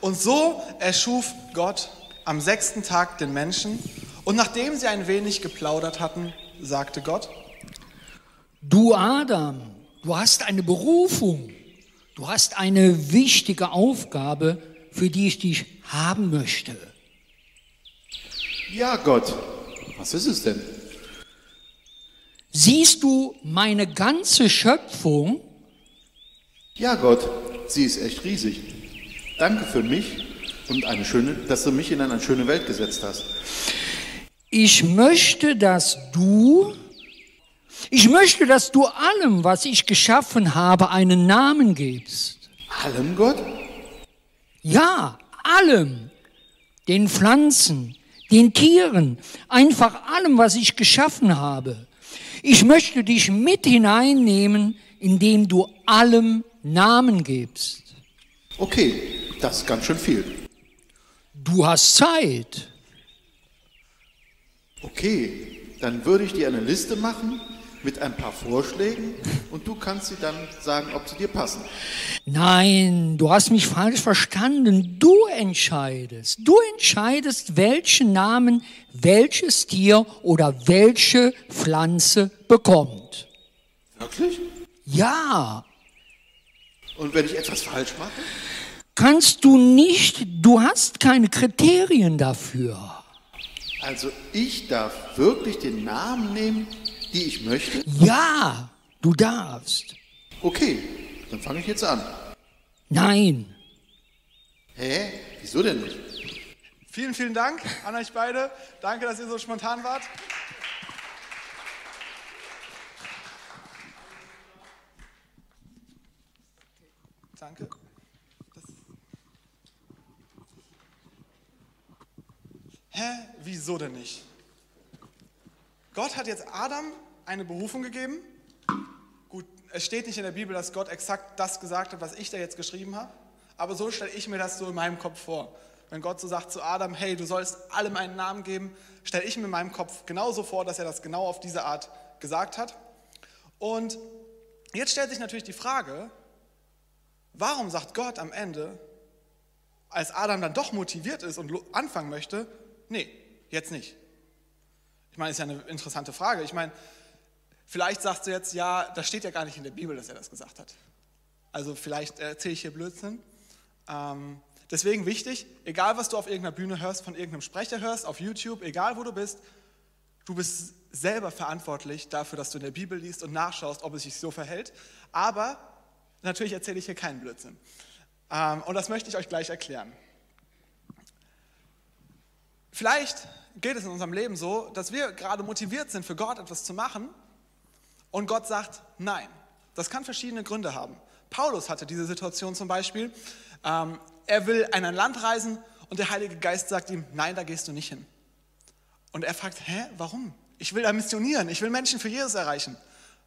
Und so erschuf Gott am sechsten Tag den Menschen. Und nachdem sie ein wenig geplaudert hatten, sagte Gott, Du Adam, du hast eine Berufung, du hast eine wichtige Aufgabe, für die ich dich haben möchte. Ja, Gott. Was ist es denn? Siehst du meine ganze Schöpfung? Ja, Gott. Sie ist echt riesig. Danke für mich und eine schöne, dass du mich in eine schöne Welt gesetzt hast. Ich möchte, dass du, ich möchte, dass du allem, was ich geschaffen habe, einen Namen gibst. Allem, Gott? Ja, allem. Den Pflanzen, den Tieren, einfach allem, was ich geschaffen habe. Ich möchte dich mit hineinnehmen, indem du allem Namen gibst. Okay, das ist ganz schön viel. Du hast Zeit. Okay, dann würde ich dir eine Liste machen mit ein paar Vorschlägen und du kannst sie dann sagen, ob sie dir passen. Nein, du hast mich falsch verstanden. Du entscheidest. Du entscheidest, welchen Namen welches Tier oder welche Pflanze bekommt. Wirklich? Ja, Und wenn ich etwas falsch mache? Kannst du nicht, du hast keine Kriterien dafür. Also ich darf wirklich den Namen nehmen, die ich möchte? Ja, du darfst. Okay, dann fange ich jetzt an. Nein, Hä? Wieso denn nicht? vielen, vielen Dank an euch beide. Danke, dass ihr so spontan wart. Danke. Das Hä? Wieso denn nicht? Gott hat jetzt Adam eine Berufung gegeben. Gut, es steht nicht in der Bibel, dass Gott exakt das gesagt hat, was ich da jetzt geschrieben habe. Aber so stelle ich mir das so in meinem Kopf vor. Wenn Gott so sagt zu Adam, hey, du sollst allem einen Namen geben, stelle ich mir in meinem Kopf genauso vor, dass er das genau auf diese Art gesagt hat. Und jetzt stellt sich natürlich die Frage, warum sagt Gott am Ende, als Adam dann doch motiviert ist und anfangen möchte, nee, jetzt nicht. Ich meine, ist ja eine interessante Frage. Ich meine, vielleicht sagst du jetzt, ja, das steht ja gar nicht in der Bibel, dass er das gesagt hat. Also vielleicht erzähle ich hier Blödsinn. Ähm, deswegen wichtig, egal was du auf irgendeiner Bühne hörst, von irgendeinem Sprecher hörst, auf YouTube, egal wo du bist, du bist selber verantwortlich dafür, dass du in der Bibel liest und nachschaust, ob es sich so verhält. Aber natürlich erzähle ich hier keinen Blödsinn. Ähm, und das möchte ich euch gleich erklären. Vielleicht geht es in unserem Leben so, dass wir gerade motiviert sind, für Gott etwas zu machen und Gott sagt Nein. Das kann verschiedene Gründe haben. Paulus hatte diese Situation zum Beispiel. Ähm, er will in ein Land reisen und der Heilige Geist sagt ihm, nein, da gehst du nicht hin. Und er fragt, hä, warum? Ich will da missionieren, ich will Menschen für Jesus erreichen.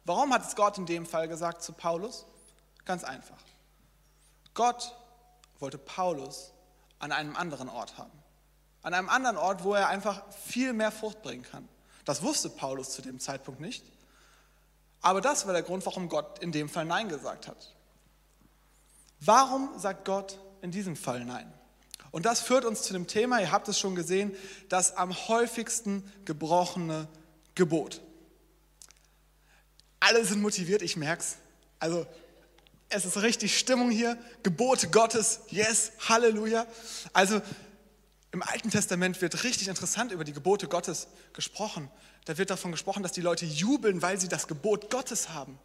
Warum hat es Gott in dem Fall gesagt zu Paulus? Ganz einfach. Gott wollte Paulus an einem anderen Ort haben. An einem anderen Ort, wo er einfach viel mehr Frucht bringen kann. Das wusste Paulus zu dem Zeitpunkt nicht. Aber das war der Grund, warum Gott in dem Fall Nein gesagt hat. Warum sagt Gott in diesem Fall Nein? Und das führt uns zu dem Thema, ihr habt es schon gesehen, das am häufigsten gebrochene Gebot. Alle sind motiviert, ich merk's. Also es ist richtig Stimmung hier. Gebote Gottes, yes, Halleluja. Also im Alten Testament wird richtig interessant über die Gebote Gottes gesprochen. Da wird davon gesprochen, dass die Leute jubeln, weil sie das Gebot Gottes haben.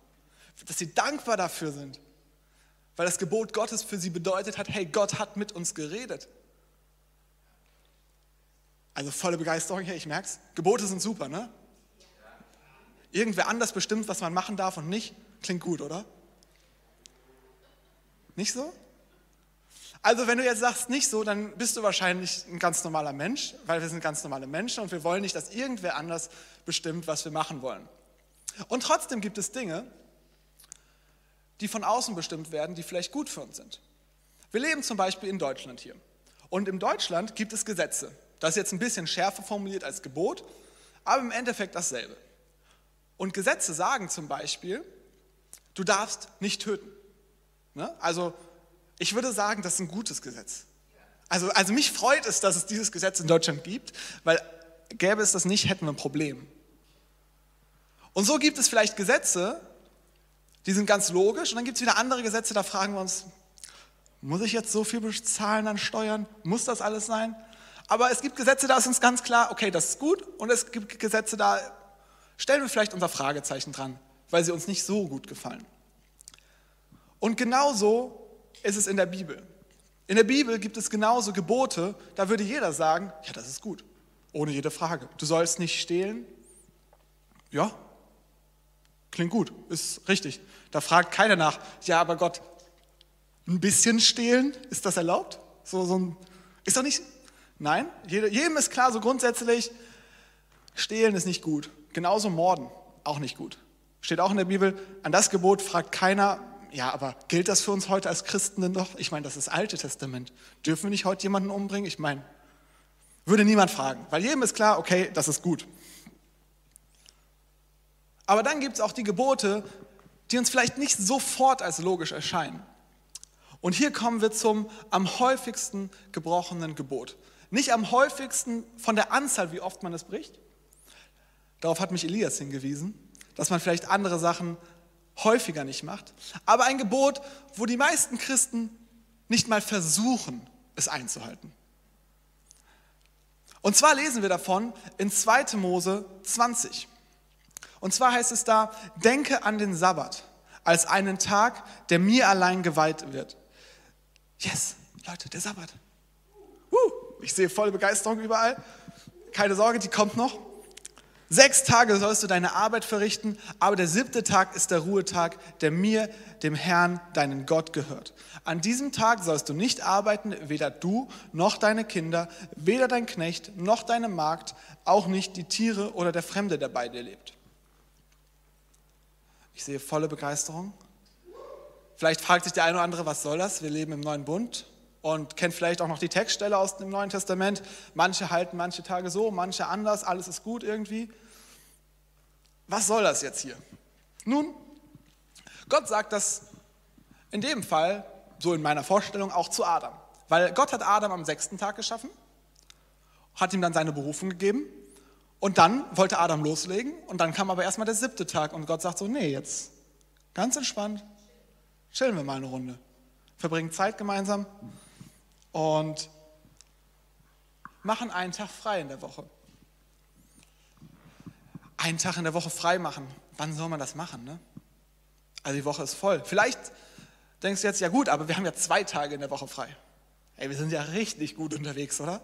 Dass sie dankbar dafür sind. Weil das Gebot Gottes für sie bedeutet hat, hey, Gott hat mit uns geredet. Also volle Begeisterung hier, ich merk's. Gebote sind super, ne? Irgendwer anders bestimmt, was man machen darf und nicht. Klingt gut, oder? Nicht so? Also wenn du jetzt sagst nicht so, dann bist du wahrscheinlich ein ganz normaler Mensch, weil wir sind ganz normale Menschen und wir wollen nicht, dass irgendwer anders bestimmt, was wir machen wollen. Und trotzdem gibt es Dinge, die von außen bestimmt werden, die vielleicht gut für uns sind. Wir leben zum Beispiel in Deutschland hier. Und in Deutschland gibt es Gesetze. Das ist jetzt ein bisschen schärfer formuliert als Gebot, aber im Endeffekt dasselbe. Und Gesetze sagen zum Beispiel, du darfst nicht töten. Ne? Also ich würde sagen, das ist ein gutes Gesetz. Also, also mich freut es, dass es dieses Gesetz in Deutschland gibt, weil gäbe es das nicht, hätten wir ein Problem. Und so gibt es vielleicht Gesetze, die sind ganz logisch, und dann gibt es wieder andere Gesetze, da fragen wir uns, muss ich jetzt so viel bezahlen an Steuern? Muss das alles sein? Aber es gibt Gesetze, da ist uns ganz klar, okay, das ist gut, und es gibt Gesetze, da stellen wir vielleicht unser Fragezeichen dran, weil sie uns nicht so gut gefallen. Und genauso ist es in der Bibel. In der Bibel gibt es genauso Gebote, da würde jeder sagen, ja, das ist gut, ohne jede Frage. Du sollst nicht stehlen. Ja, klingt gut, ist richtig. Da fragt keiner nach, ja, aber Gott, ein bisschen stehlen, ist das erlaubt? So, so ein, ist doch nicht, nein, jedem ist klar, so grundsätzlich, stehlen ist nicht gut. Genauso morden, auch nicht gut. Steht auch in der Bibel, an das Gebot fragt keiner, ja, aber gilt das für uns heute als Christen denn doch? Ich meine, das ist das Alte Testament. Dürfen wir nicht heute jemanden umbringen? Ich meine, würde niemand fragen, weil jedem ist klar, okay, das ist gut. Aber dann gibt es auch die Gebote, die uns vielleicht nicht sofort als logisch erscheinen. Und hier kommen wir zum am häufigsten gebrochenen Gebot. Nicht am häufigsten von der Anzahl, wie oft man es bricht. Darauf hat mich Elias hingewiesen, dass man vielleicht andere Sachen häufiger nicht macht, aber ein Gebot, wo die meisten Christen nicht mal versuchen, es einzuhalten. Und zwar lesen wir davon in 2. Mose 20. Und zwar heißt es da, denke an den Sabbat als einen Tag, der mir allein geweiht wird. Yes, Leute, der Sabbat. Uh, ich sehe volle Begeisterung überall. Keine Sorge, die kommt noch. Sechs Tage sollst du deine Arbeit verrichten, aber der siebte Tag ist der Ruhetag, der mir, dem Herrn, deinen Gott gehört. An diesem Tag sollst du nicht arbeiten, weder du noch deine Kinder, weder dein Knecht noch deine Magd, auch nicht die Tiere oder der Fremde, der bei dir lebt. Ich sehe volle Begeisterung. Vielleicht fragt sich der eine oder andere, was soll das? Wir leben im neuen Bund und kennt vielleicht auch noch die Textstelle aus dem Neuen Testament. Manche halten manche Tage so, manche anders, alles ist gut irgendwie. Was soll das jetzt hier? Nun, Gott sagt das in dem Fall, so in meiner Vorstellung, auch zu Adam. Weil Gott hat Adam am sechsten Tag geschaffen, hat ihm dann seine Berufung gegeben und dann wollte Adam loslegen und dann kam aber erstmal der siebte Tag und Gott sagt so, nee, jetzt ganz entspannt, chillen wir mal eine Runde, verbringen Zeit gemeinsam und machen einen Tag frei in der Woche. Einen Tag in der Woche frei machen. Wann soll man das machen? Ne? Also die Woche ist voll. Vielleicht denkst du jetzt, ja gut, aber wir haben ja zwei Tage in der Woche frei. Ey, wir sind ja richtig gut unterwegs, oder?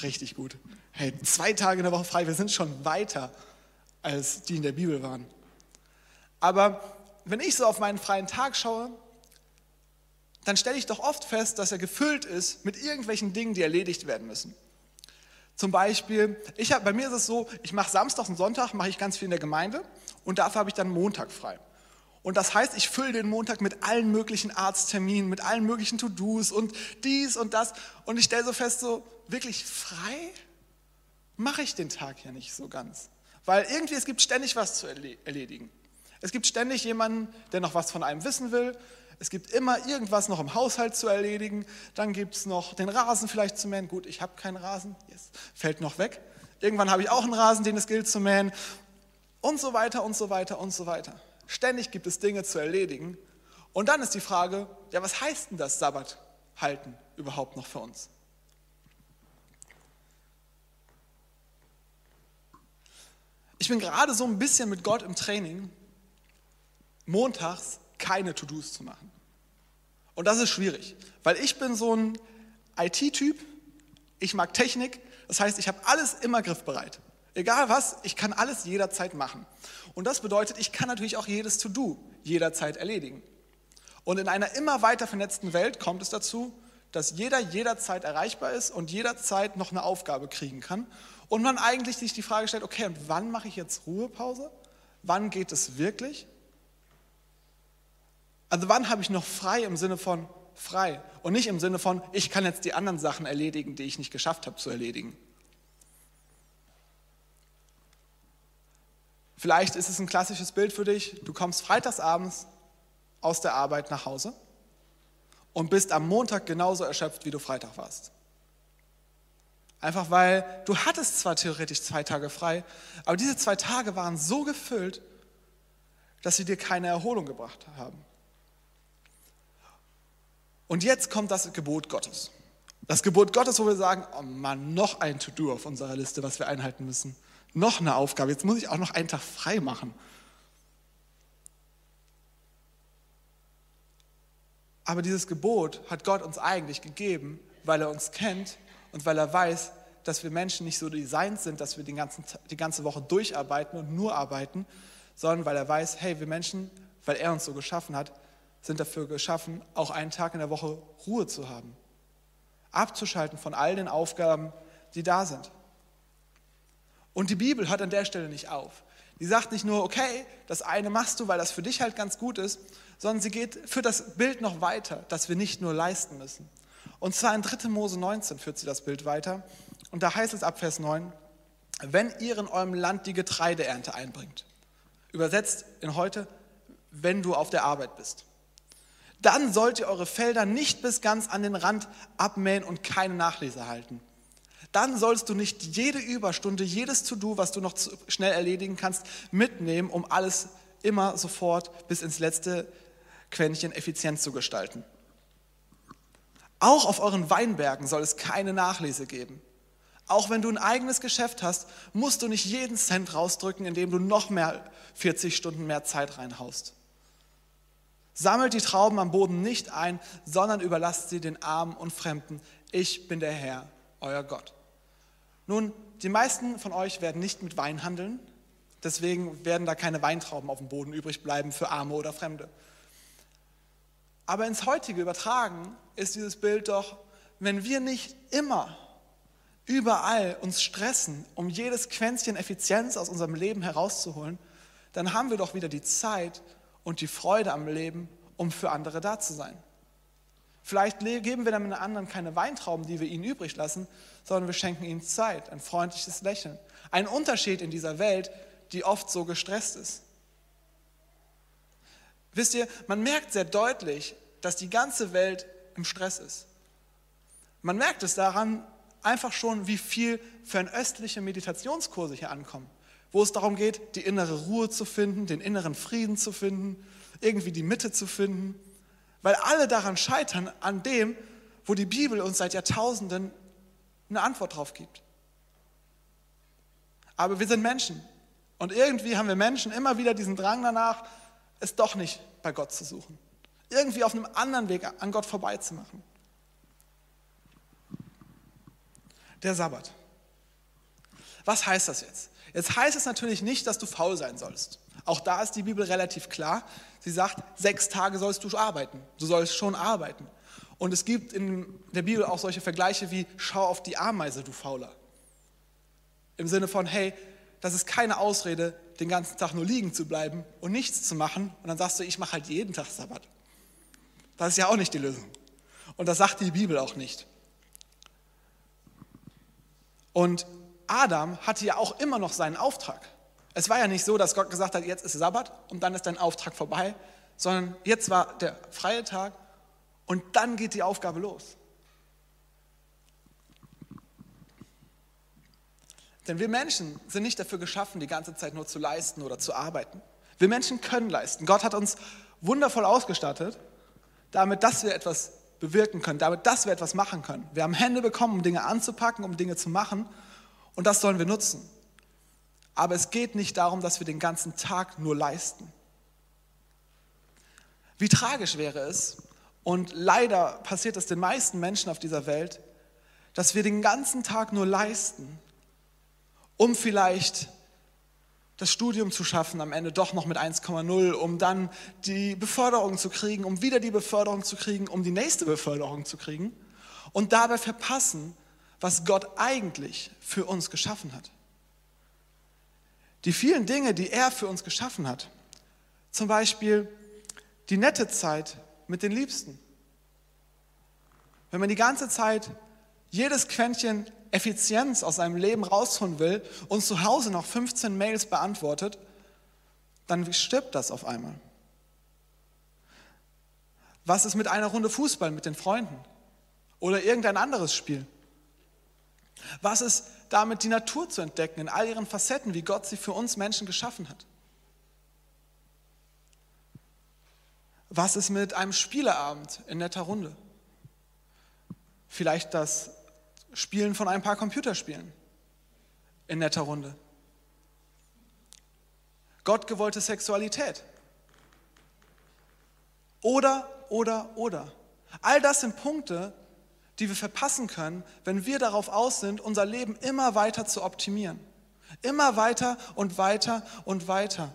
Richtig gut. Hey, zwei Tage in der Woche frei, wir sind schon weiter, als die in der Bibel waren. Aber wenn ich so auf meinen freien Tag schaue, dann stelle ich doch oft fest, dass er gefüllt ist mit irgendwelchen Dingen, die erledigt werden müssen. Zum Beispiel, ich hab, bei mir ist es so, ich mache Samstag und Sonntag, mache ich ganz viel in der Gemeinde und dafür habe ich dann Montag frei. Und das heißt, ich fülle den Montag mit allen möglichen Arztterminen, mit allen möglichen To-Dos und dies und das. Und ich stelle so fest, so wirklich frei mache ich den Tag ja nicht so ganz. Weil irgendwie, es gibt ständig was zu erledigen. Es gibt ständig jemanden, der noch was von einem wissen will. Es gibt immer irgendwas noch im Haushalt zu erledigen. Dann gibt es noch den Rasen vielleicht zu mähen. Gut, ich habe keinen Rasen, yes. fällt noch weg. Irgendwann habe ich auch einen Rasen, den es gilt zu mähen. Und so weiter und so weiter und so weiter. Ständig gibt es Dinge zu erledigen. Und dann ist die Frage, ja, was heißt denn das Sabbat halten überhaupt noch für uns? Ich bin gerade so ein bisschen mit Gott im Training, montags keine To-Dos zu machen. Und das ist schwierig, weil ich bin so ein IT-Typ, ich mag Technik, das heißt, ich habe alles immer griffbereit. Egal was, ich kann alles jederzeit machen. Und das bedeutet, ich kann natürlich auch jedes To-Do jederzeit erledigen. Und in einer immer weiter vernetzten Welt kommt es dazu, dass jeder jederzeit erreichbar ist und jederzeit noch eine Aufgabe kriegen kann. Und man eigentlich sich die Frage stellt, okay, und wann mache ich jetzt Ruhepause? Wann geht es wirklich? Also wann habe ich noch frei im Sinne von frei und nicht im Sinne von, ich kann jetzt die anderen Sachen erledigen, die ich nicht geschafft habe zu erledigen. Vielleicht ist es ein klassisches Bild für dich, du kommst freitagsabends aus der Arbeit nach Hause und bist am Montag genauso erschöpft, wie du Freitag warst. Einfach weil du hattest zwar theoretisch zwei Tage frei, aber diese zwei Tage waren so gefüllt, dass sie dir keine Erholung gebracht haben. Und jetzt kommt das Gebot Gottes. Das Gebot Gottes, wo wir sagen, oh Mann, noch ein To-Do auf unserer Liste, was wir einhalten müssen. Noch eine Aufgabe. Jetzt muss ich auch noch einen Tag frei machen. Aber dieses Gebot hat Gott uns eigentlich gegeben, weil er uns kennt und weil er weiß, dass wir Menschen nicht so designt sind, dass wir die, ganzen, die ganze Woche durcharbeiten und nur arbeiten, sondern weil er weiß, hey, wir Menschen, weil er uns so geschaffen hat, sind dafür geschaffen, auch einen Tag in der Woche Ruhe zu haben. Abzuschalten von all den Aufgaben, die da sind. Und die Bibel hört an der Stelle nicht auf. Die sagt nicht nur, okay, das eine machst du, weil das für dich halt ganz gut ist, sondern sie geht für das Bild noch weiter, dass wir nicht nur leisten müssen. Und zwar in 3. Mose 19 führt sie das Bild weiter. Und da heißt es ab Vers 9, wenn ihr in eurem Land die Getreideernte einbringt, übersetzt in heute, wenn du auf der Arbeit bist, dann sollt ihr eure Felder nicht bis ganz an den Rand abmähen und keine Nachlese halten. Dann sollst du nicht jede Überstunde, jedes To-Do, was du noch schnell erledigen kannst, mitnehmen, um alles immer sofort bis ins letzte Quäntchen effizient zu gestalten. Auch auf euren Weinbergen soll es keine Nachlese geben. Auch wenn du ein eigenes Geschäft hast, musst du nicht jeden Cent rausdrücken, indem du noch mehr 40 Stunden mehr Zeit reinhaust. Sammelt die Trauben am Boden nicht ein, sondern überlasst sie den Armen und Fremden. Ich bin der Herr, euer Gott. Nun, die meisten von euch werden nicht mit Wein handeln, deswegen werden da keine Weintrauben auf dem Boden übrig bleiben für Arme oder Fremde. Aber ins heutige übertragen ist dieses Bild doch, wenn wir nicht immer überall uns stressen, um jedes Quäntchen Effizienz aus unserem Leben herauszuholen, dann haben wir doch wieder die Zeit und die Freude am Leben, um für andere da zu sein. Vielleicht geben wir dann anderen keine Weintrauben, die wir ihnen übrig lassen, sondern wir schenken ihnen Zeit, ein freundliches Lächeln. Ein Unterschied in dieser Welt, die oft so gestresst ist. Wisst ihr, man merkt sehr deutlich, dass die ganze Welt im Stress ist. Man merkt es daran, einfach schon, wie viel fernöstliche Meditationskurse hier ankommen, wo es darum geht, die innere Ruhe zu finden, den inneren Frieden zu finden, irgendwie die Mitte zu finden, weil alle daran scheitern, an dem, wo die Bibel uns seit Jahrtausenden eine Antwort drauf gibt. Aber wir sind Menschen und irgendwie haben wir Menschen immer wieder diesen Drang danach, es doch nicht bei Gott zu suchen, irgendwie auf einem anderen Weg an Gott vorbeizumachen. der Sabbat. Was heißt das jetzt? Jetzt heißt es natürlich nicht, dass du faul sein sollst. Auch da ist die Bibel relativ klar. Sie sagt, sechs Tage sollst du arbeiten. Du sollst schon arbeiten. Und es gibt in der Bibel auch solche Vergleiche wie, schau auf die Ameise, du Fauler. Im Sinne von, hey, das ist keine Ausrede, den ganzen Tag nur liegen zu bleiben und nichts zu machen. Und dann sagst du, ich mache halt jeden Tag Sabbat. Das ist ja auch nicht die Lösung. Und das sagt die Bibel auch nicht. Und Adam hatte ja auch immer noch seinen Auftrag. Es war ja nicht so, dass Gott gesagt hat, jetzt ist Sabbat und dann ist dein Auftrag vorbei, sondern jetzt war der freie Tag und dann geht die Aufgabe los. Denn wir Menschen sind nicht dafür geschaffen, die ganze Zeit nur zu leisten oder zu arbeiten. Wir Menschen können leisten. Gott hat uns wundervoll ausgestattet, damit, dass wir etwas bewirken können, damit, dass wir etwas machen können. Wir haben Hände bekommen, um Dinge anzupacken, um Dinge zu machen und das sollen wir nutzen. Aber es geht nicht darum, dass wir den ganzen Tag nur leisten. Wie tragisch wäre es, und leider passiert es den meisten Menschen auf dieser Welt, dass wir den ganzen Tag nur leisten, um vielleicht das Studium zu schaffen, am Ende doch noch mit 1,0, um dann die Beförderung zu kriegen, um wieder die Beförderung zu kriegen, um die nächste Beförderung zu kriegen und dabei verpassen, was Gott eigentlich für uns geschaffen hat. Die vielen Dinge, die er für uns geschaffen hat, zum Beispiel die nette Zeit mit den Liebsten. Wenn man die ganze Zeit jedes Quäntchen Effizienz aus seinem Leben rausholen will und zu Hause noch 15 Mails beantwortet, dann stirbt das auf einmal. Was ist mit einer Runde Fußball mit den Freunden oder irgendein anderes Spiel? Was ist damit, die Natur zu entdecken in all ihren Facetten, wie Gott sie für uns Menschen geschaffen hat? Was ist mit einem Spieleabend in netter Runde? Vielleicht das Spielen von ein paar Computerspielen in netter Runde. Gottgewollte Sexualität. Oder, oder, oder. All das sind Punkte, die wir verpassen können, wenn wir darauf aus sind, unser Leben immer weiter zu optimieren. Immer weiter und weiter und weiter.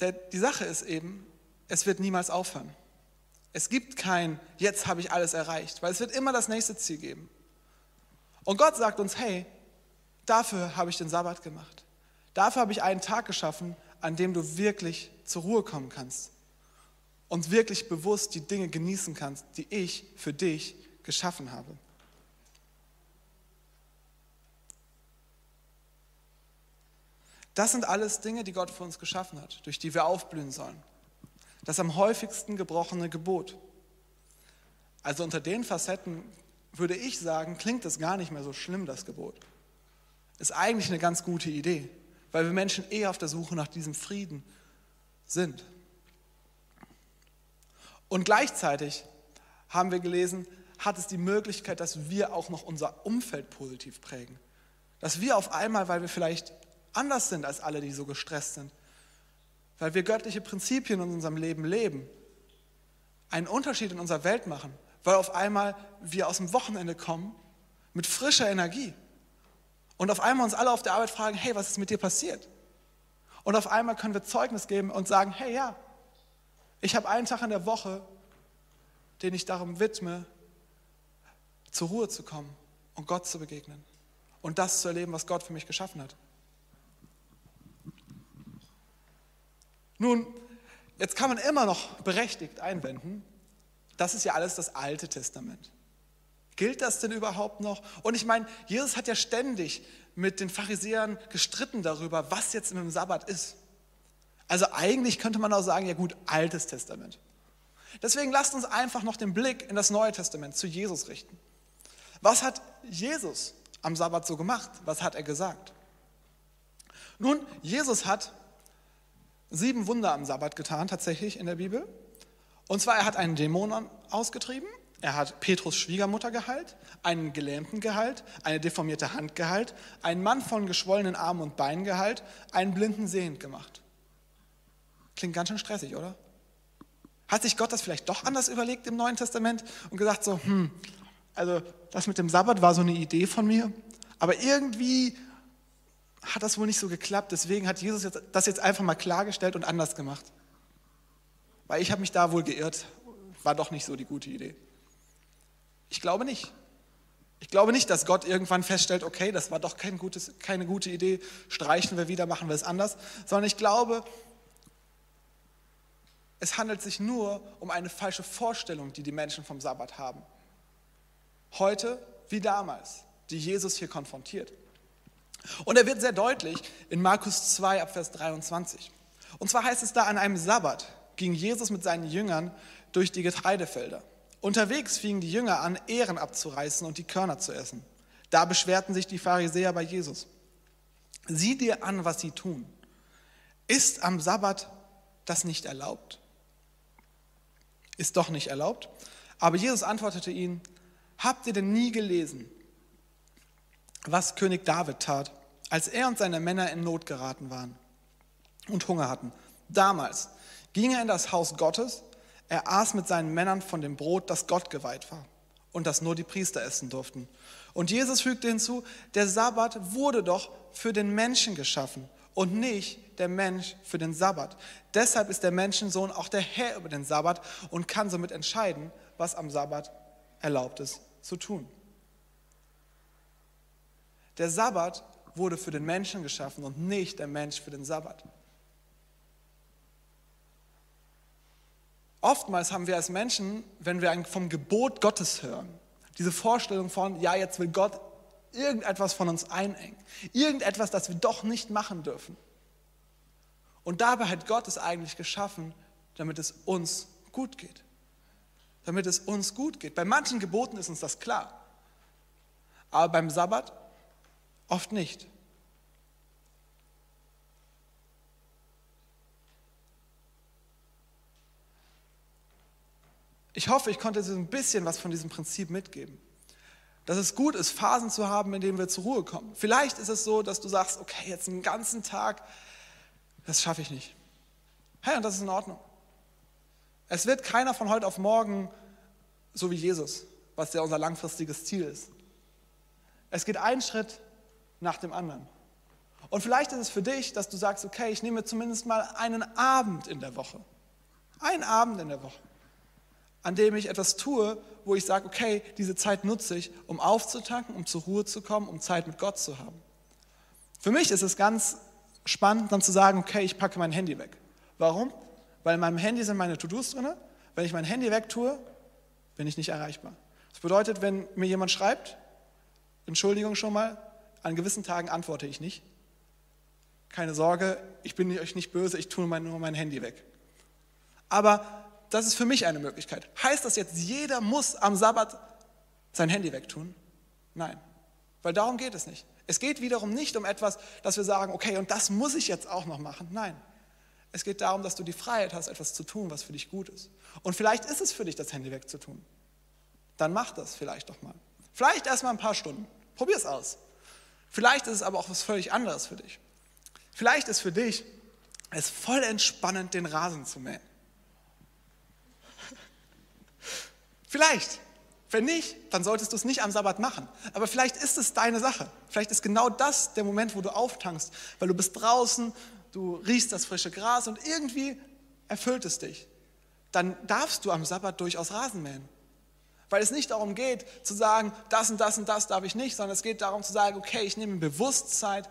Der, die Sache ist eben, es wird niemals aufhören. Es gibt kein, jetzt habe ich alles erreicht, weil es wird immer das nächste Ziel geben. Und Gott sagt uns, hey, dafür habe ich den Sabbat gemacht. Dafür habe ich einen Tag geschaffen, an dem du wirklich zur Ruhe kommen kannst und wirklich bewusst die Dinge genießen kannst, die ich für dich geschaffen habe. Das sind alles Dinge, die Gott für uns geschaffen hat, durch die wir aufblühen sollen. Das am häufigsten gebrochene Gebot. Also unter den Facetten würde ich sagen, klingt es gar nicht mehr so schlimm, das Gebot. Ist eigentlich eine ganz gute Idee, weil wir Menschen eh auf der Suche nach diesem Frieden sind. Und gleichzeitig haben wir gelesen, hat es die Möglichkeit, dass wir auch noch unser Umfeld positiv prägen. Dass wir auf einmal, weil wir vielleicht anders sind als alle, die so gestresst sind, weil wir göttliche Prinzipien in unserem Leben leben, einen Unterschied in unserer Welt machen, weil auf einmal wir aus dem Wochenende kommen mit frischer Energie und auf einmal uns alle auf der Arbeit fragen, hey, was ist mit dir passiert? Und auf einmal können wir Zeugnis geben und sagen, hey ja, ich habe einen Tag in der Woche, den ich darum widme, zur Ruhe zu kommen und Gott zu begegnen und das zu erleben, was Gott für mich geschaffen hat. Nun, jetzt kann man immer noch berechtigt einwenden, das ist ja alles das Alte Testament. Gilt das denn überhaupt noch? Und ich meine, Jesus hat ja ständig mit den Pharisäern gestritten darüber, was jetzt mit dem Sabbat ist. Also eigentlich könnte man auch sagen, ja gut, Altes Testament. Deswegen lasst uns einfach noch den Blick in das Neue Testament zu Jesus richten. Was hat Jesus am Sabbat so gemacht? Was hat er gesagt? Nun, Jesus hat sieben Wunder am Sabbat getan, tatsächlich in der Bibel. Und zwar, er hat einen Dämon ausgetrieben, er hat Petrus Schwiegermutter geheilt, einen Gelähmten geheilt, eine deformierte Hand geheilt, einen Mann von geschwollenen Armen und Beinen geheilt, einen Blinden sehend gemacht. Klingt ganz schön stressig, oder? Hat sich Gott das vielleicht doch anders überlegt im Neuen Testament und gesagt so, hm, also das mit dem Sabbat war so eine Idee von mir, aber irgendwie hat das wohl nicht so geklappt. Deswegen hat Jesus das jetzt einfach mal klargestellt und anders gemacht. Weil ich habe mich da wohl geirrt. War doch nicht so die gute Idee. Ich glaube nicht. Ich glaube nicht, dass Gott irgendwann feststellt, okay, das war doch kein gutes, keine gute Idee, streichen wir wieder, machen wir es anders, sondern ich glaube, es handelt sich nur um eine falsche Vorstellung, die die Menschen vom Sabbat haben. Heute wie damals, die Jesus hier konfrontiert. Und er wird sehr deutlich in Markus 2 ab Vers 23. Und zwar heißt es da, an einem Sabbat ging Jesus mit seinen Jüngern durch die Getreidefelder. Unterwegs fingen die Jünger an, Ehren abzureißen und die Körner zu essen. Da beschwerten sich die Pharisäer bei Jesus. Sieh dir an, was sie tun. Ist am Sabbat das nicht erlaubt? Ist doch nicht erlaubt. Aber Jesus antwortete ihnen, habt ihr denn nie gelesen, was König David tat, als er und seine Männer in Not geraten waren und Hunger hatten. Damals ging er in das Haus Gottes, er aß mit seinen Männern von dem Brot, das Gott geweiht war und das nur die Priester essen durften. Und Jesus fügte hinzu, der Sabbat wurde doch für den Menschen geschaffen und nicht der Mensch für den Sabbat. Deshalb ist der Menschensohn auch der Herr über den Sabbat und kann somit entscheiden, was am Sabbat erlaubt ist zu tun. Der Sabbat wurde für den Menschen geschaffen und nicht der Mensch für den Sabbat. Oftmals haben wir als Menschen, wenn wir vom Gebot Gottes hören, diese Vorstellung von, ja, jetzt will Gott irgendetwas von uns einengen, irgendetwas, das wir doch nicht machen dürfen. Und dabei hat Gott es eigentlich geschaffen, damit es uns gut geht. Damit es uns gut geht. Bei manchen Geboten ist uns das klar. Aber beim Sabbat oft nicht. Ich hoffe, ich konnte dir ein bisschen was von diesem Prinzip mitgeben. Dass es gut ist, Phasen zu haben, in denen wir zur Ruhe kommen. Vielleicht ist es so, dass du sagst, okay, jetzt einen ganzen Tag, das schaffe ich nicht. Hey, und das ist in Ordnung. Es wird keiner von heute auf morgen so wie Jesus, was ja unser langfristiges Ziel ist. Es geht einen Schritt nach dem anderen. Und vielleicht ist es für dich, dass du sagst, okay, ich nehme zumindest mal einen Abend in der Woche. Einen Abend in der Woche an dem ich etwas tue, wo ich sage, okay, diese Zeit nutze ich, um aufzutanken, um zur Ruhe zu kommen, um Zeit mit Gott zu haben. Für mich ist es ganz spannend, dann zu sagen, okay, ich packe mein Handy weg. Warum? Weil in meinem Handy sind meine To-Dos drin. Wenn ich mein Handy wegtue, bin ich nicht erreichbar. Das bedeutet, wenn mir jemand schreibt, Entschuldigung schon mal, an gewissen Tagen antworte ich nicht. Keine Sorge, ich bin euch nicht böse, ich tue nur mein Handy weg. Aber das ist für mich eine Möglichkeit. Heißt das jetzt, jeder muss am Sabbat sein Handy wegtun? Nein, weil darum geht es nicht. Es geht wiederum nicht um etwas, dass wir sagen, okay, und das muss ich jetzt auch noch machen. Nein, es geht darum, dass du die Freiheit hast, etwas zu tun, was für dich gut ist. Und vielleicht ist es für dich, das Handy wegzutun. Dann mach das vielleicht doch mal. Vielleicht erst mal ein paar Stunden. Probier es aus. Vielleicht ist es aber auch was völlig anderes für dich. Vielleicht ist für dich es voll entspannend, den Rasen zu mähen. Vielleicht. Wenn nicht, dann solltest du es nicht am Sabbat machen. Aber vielleicht ist es deine Sache. Vielleicht ist genau das der Moment, wo du auftankst, weil du bist draußen, du riechst das frische Gras und irgendwie erfüllt es dich. Dann darfst du am Sabbat durchaus Rasen mähen. Weil es nicht darum geht, zu sagen, das und das und das darf ich nicht, sondern es geht darum zu sagen, okay, ich nehme Bewusstsein,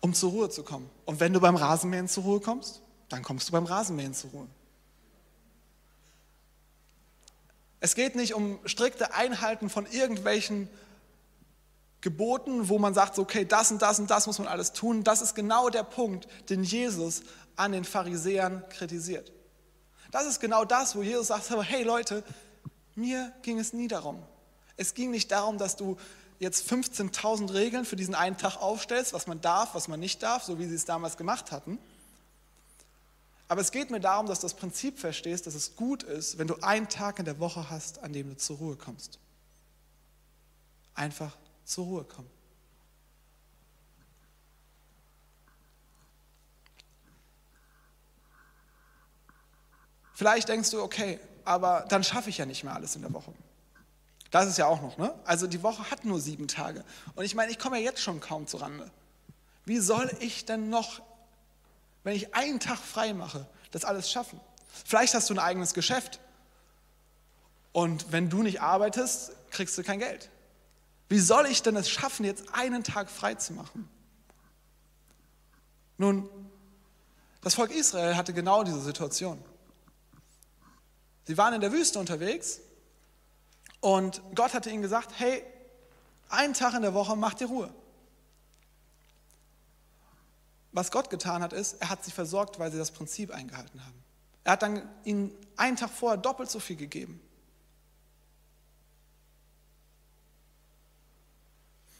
um zur Ruhe zu kommen. Und wenn du beim Rasenmähen zur Ruhe kommst, dann kommst du beim Rasenmähen zur Ruhe. Es geht nicht um strikte Einhalten von irgendwelchen Geboten, wo man sagt, okay, das und das und das muss man alles tun. Das ist genau der Punkt, den Jesus an den Pharisäern kritisiert. Das ist genau das, wo Jesus sagt, hey Leute, mir ging es nie darum. Es ging nicht darum, dass du jetzt 15.000 Regeln für diesen einen Tag aufstellst, was man darf, was man nicht darf, so wie sie es damals gemacht hatten, aber es geht mir darum, dass du das Prinzip verstehst, dass es gut ist, wenn du einen Tag in der Woche hast, an dem du zur Ruhe kommst. Einfach zur Ruhe kommen. Vielleicht denkst du, okay, aber dann schaffe ich ja nicht mehr alles in der Woche. Das ist ja auch noch, ne? Also die Woche hat nur sieben Tage. Und ich meine, ich komme ja jetzt schon kaum zu Rande. Wie soll ich denn noch wenn ich einen Tag frei mache, das alles schaffen. Vielleicht hast du ein eigenes Geschäft und wenn du nicht arbeitest, kriegst du kein Geld. Wie soll ich denn es schaffen, jetzt einen Tag frei zu machen? Nun, das Volk Israel hatte genau diese Situation. Sie waren in der Wüste unterwegs und Gott hatte ihnen gesagt, hey, einen Tag in der Woche macht ihr Ruhe. Was Gott getan hat, ist, er hat sie versorgt, weil sie das Prinzip eingehalten haben. Er hat dann ihnen einen Tag vorher doppelt so viel gegeben.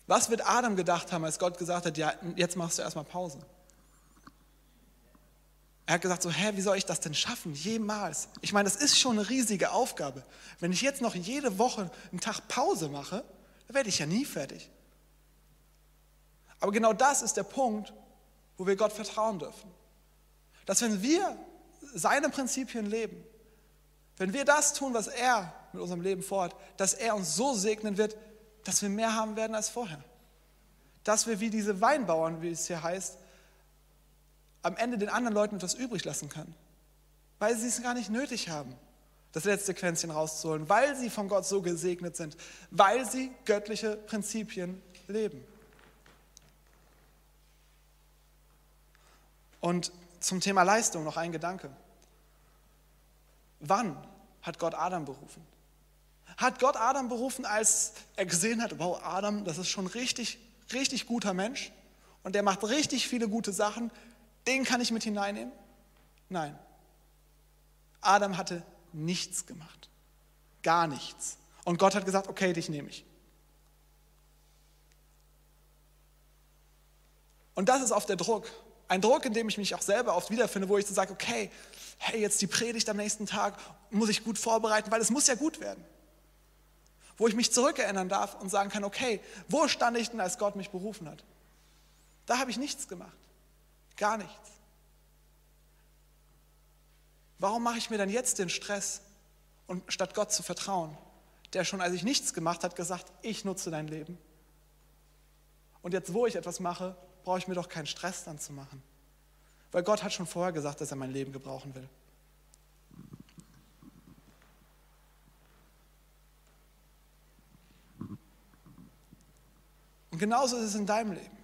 Was wird Adam gedacht haben, als Gott gesagt hat, ja, jetzt machst du erstmal Pause? Er hat gesagt so, hä, wie soll ich das denn schaffen? Jemals. Ich meine, das ist schon eine riesige Aufgabe. Wenn ich jetzt noch jede Woche einen Tag Pause mache, dann werde ich ja nie fertig. Aber genau das ist der Punkt, wo wir Gott vertrauen dürfen. Dass wenn wir seine Prinzipien leben, wenn wir das tun, was er mit unserem Leben vorhat, dass er uns so segnen wird, dass wir mehr haben werden als vorher. Dass wir wie diese Weinbauern, wie es hier heißt, am Ende den anderen Leuten etwas übrig lassen können. Weil sie es gar nicht nötig haben, das letzte Quäntchen rauszuholen, weil sie von Gott so gesegnet sind, weil sie göttliche Prinzipien leben. Und zum Thema Leistung noch ein Gedanke. Wann hat Gott Adam berufen? Hat Gott Adam berufen, als er gesehen hat, wow, Adam, das ist schon richtig, richtig guter Mensch und der macht richtig viele gute Sachen, den kann ich mit hineinnehmen? Nein. Adam hatte nichts gemacht. Gar nichts. Und Gott hat gesagt, okay, dich nehme ich. Und das ist auf der Druck, ein Druck, in dem ich mich auch selber oft wiederfinde, wo ich so sage, okay, hey, jetzt die Predigt am nächsten Tag muss ich gut vorbereiten, weil es muss ja gut werden. Wo ich mich zurückerinnern darf und sagen kann, okay, wo stand ich denn, als Gott mich berufen hat? Da habe ich nichts gemacht. Gar nichts. Warum mache ich mir dann jetzt den Stress, und statt Gott zu vertrauen, der schon, als ich nichts gemacht hat, gesagt, ich nutze dein Leben. Und jetzt, wo ich etwas mache, brauche ich mir doch keinen Stress dann zu machen. Weil Gott hat schon vorher gesagt, dass er mein Leben gebrauchen will. Und genauso ist es in deinem Leben.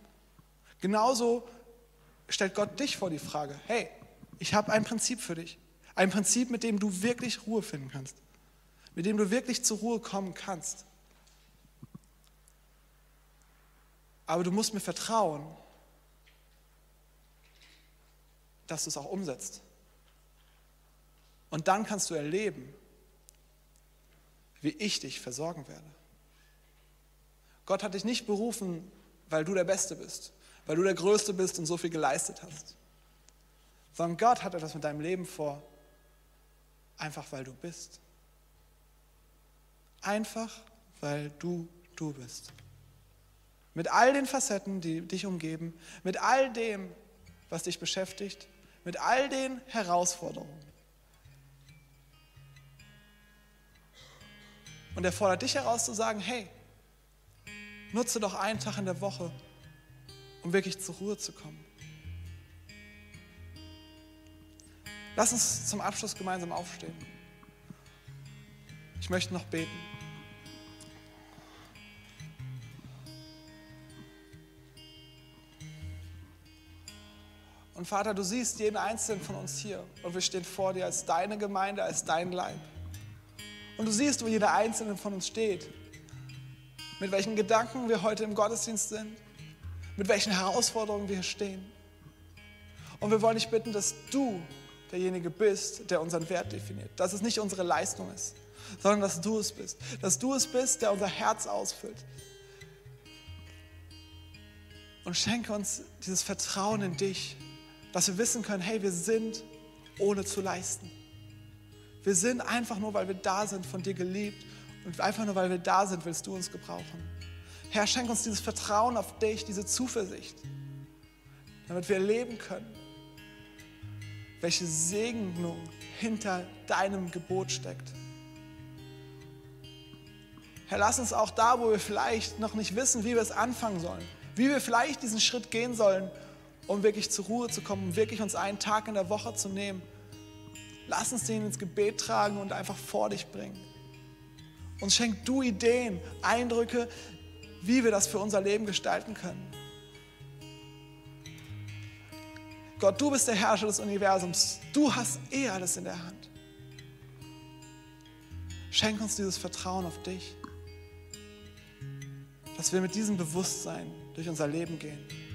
Genauso stellt Gott dich vor die Frage, hey, ich habe ein Prinzip für dich. Ein Prinzip, mit dem du wirklich Ruhe finden kannst. Mit dem du wirklich zur Ruhe kommen kannst. Aber du musst mir vertrauen, dass du es auch umsetzt. Und dann kannst du erleben, wie ich dich versorgen werde. Gott hat dich nicht berufen, weil du der Beste bist, weil du der Größte bist und so viel geleistet hast, sondern Gott hat etwas mit deinem Leben vor, einfach weil du bist. Einfach weil du du bist. Mit all den Facetten, die dich umgeben, mit all dem, was dich beschäftigt, mit all den Herausforderungen. Und er fordert dich heraus zu sagen, hey, Nutze doch einen Tag in der Woche, um wirklich zur Ruhe zu kommen. Lass uns zum Abschluss gemeinsam aufstehen. Ich möchte noch beten. Und Vater, du siehst jeden einzelnen von uns hier und wir stehen vor dir als deine Gemeinde, als dein Leib. Und du siehst, wo jeder einzelne von uns steht mit welchen Gedanken wir heute im Gottesdienst sind, mit welchen Herausforderungen wir hier stehen. Und wir wollen dich bitten, dass du derjenige bist, der unseren Wert definiert. Dass es nicht unsere Leistung ist, sondern dass du es bist. Dass du es bist, der unser Herz ausfüllt. Und schenke uns dieses Vertrauen in dich, dass wir wissen können, hey, wir sind ohne zu leisten. Wir sind einfach nur, weil wir da sind, von dir geliebt und einfach nur, weil wir da sind, willst du uns gebrauchen. Herr, schenk uns dieses Vertrauen auf dich, diese Zuversicht, damit wir erleben können, welche Segnung hinter deinem Gebot steckt. Herr, lass uns auch da, wo wir vielleicht noch nicht wissen, wie wir es anfangen sollen, wie wir vielleicht diesen Schritt gehen sollen, um wirklich zur Ruhe zu kommen, um wirklich uns einen Tag in der Woche zu nehmen. Lass uns den ins Gebet tragen und einfach vor dich bringen. Uns schenk du Ideen, Eindrücke, wie wir das für unser Leben gestalten können. Gott, du bist der Herrscher des Universums. Du hast eh alles in der Hand. Schenk uns dieses Vertrauen auf dich, dass wir mit diesem Bewusstsein durch unser Leben gehen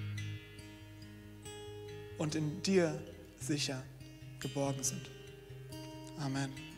und in dir sicher geborgen sind. Amen.